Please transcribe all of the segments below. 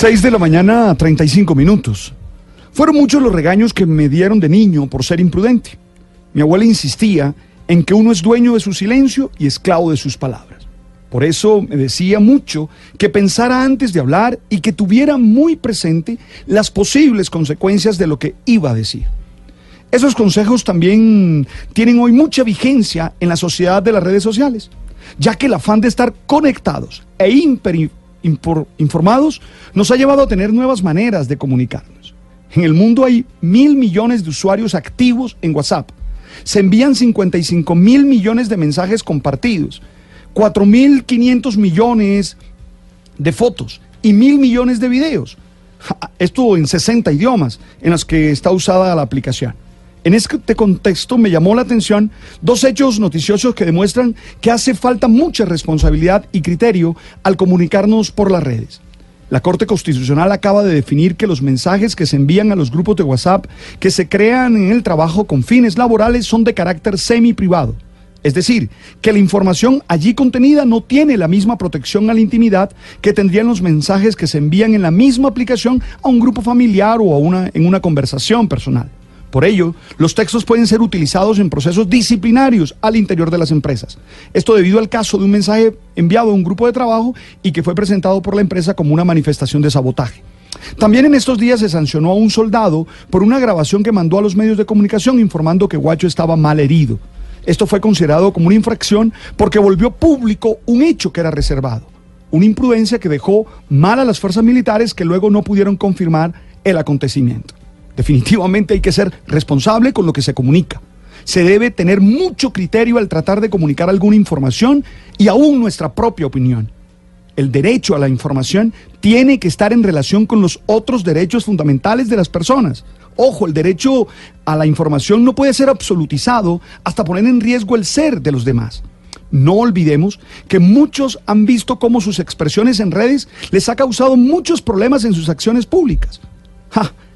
6 de la mañana, 35 minutos. Fueron muchos los regaños que me dieron de niño por ser imprudente. Mi abuela insistía en que uno es dueño de su silencio y esclavo de sus palabras. Por eso me decía mucho que pensara antes de hablar y que tuviera muy presente las posibles consecuencias de lo que iba a decir. Esos consejos también tienen hoy mucha vigencia en la sociedad de las redes sociales, ya que el afán de estar conectados e informados nos ha llevado a tener nuevas maneras de comunicarnos. En el mundo hay mil millones de usuarios activos en WhatsApp. Se envían 55 mil millones de mensajes compartidos, 4.500 millones de fotos y mil millones de videos. Esto en 60 idiomas en los que está usada la aplicación. En este contexto me llamó la atención dos hechos noticiosos que demuestran que hace falta mucha responsabilidad y criterio al comunicarnos por las redes. La Corte Constitucional acaba de definir que los mensajes que se envían a los grupos de WhatsApp que se crean en el trabajo con fines laborales son de carácter semi-privado. Es decir, que la información allí contenida no tiene la misma protección a la intimidad que tendrían los mensajes que se envían en la misma aplicación a un grupo familiar o a una, en una conversación personal. Por ello, los textos pueden ser utilizados en procesos disciplinarios al interior de las empresas. Esto debido al caso de un mensaje enviado a un grupo de trabajo y que fue presentado por la empresa como una manifestación de sabotaje. También en estos días se sancionó a un soldado por una grabación que mandó a los medios de comunicación informando que Guacho estaba mal herido. Esto fue considerado como una infracción porque volvió público un hecho que era reservado. Una imprudencia que dejó mal a las fuerzas militares que luego no pudieron confirmar el acontecimiento. Definitivamente hay que ser responsable con lo que se comunica. Se debe tener mucho criterio al tratar de comunicar alguna información y aún nuestra propia opinión. El derecho a la información tiene que estar en relación con los otros derechos fundamentales de las personas. Ojo, el derecho a la información no puede ser absolutizado hasta poner en riesgo el ser de los demás. No olvidemos que muchos han visto cómo sus expresiones en redes les ha causado muchos problemas en sus acciones públicas.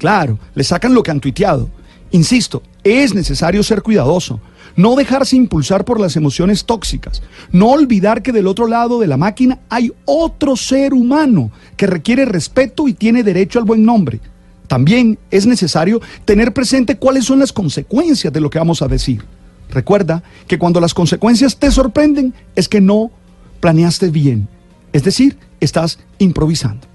Claro, le sacan lo que han tuiteado. Insisto, es necesario ser cuidadoso, no dejarse impulsar por las emociones tóxicas, no olvidar que del otro lado de la máquina hay otro ser humano que requiere respeto y tiene derecho al buen nombre. También es necesario tener presente cuáles son las consecuencias de lo que vamos a decir. Recuerda que cuando las consecuencias te sorprenden es que no planeaste bien, es decir, estás improvisando.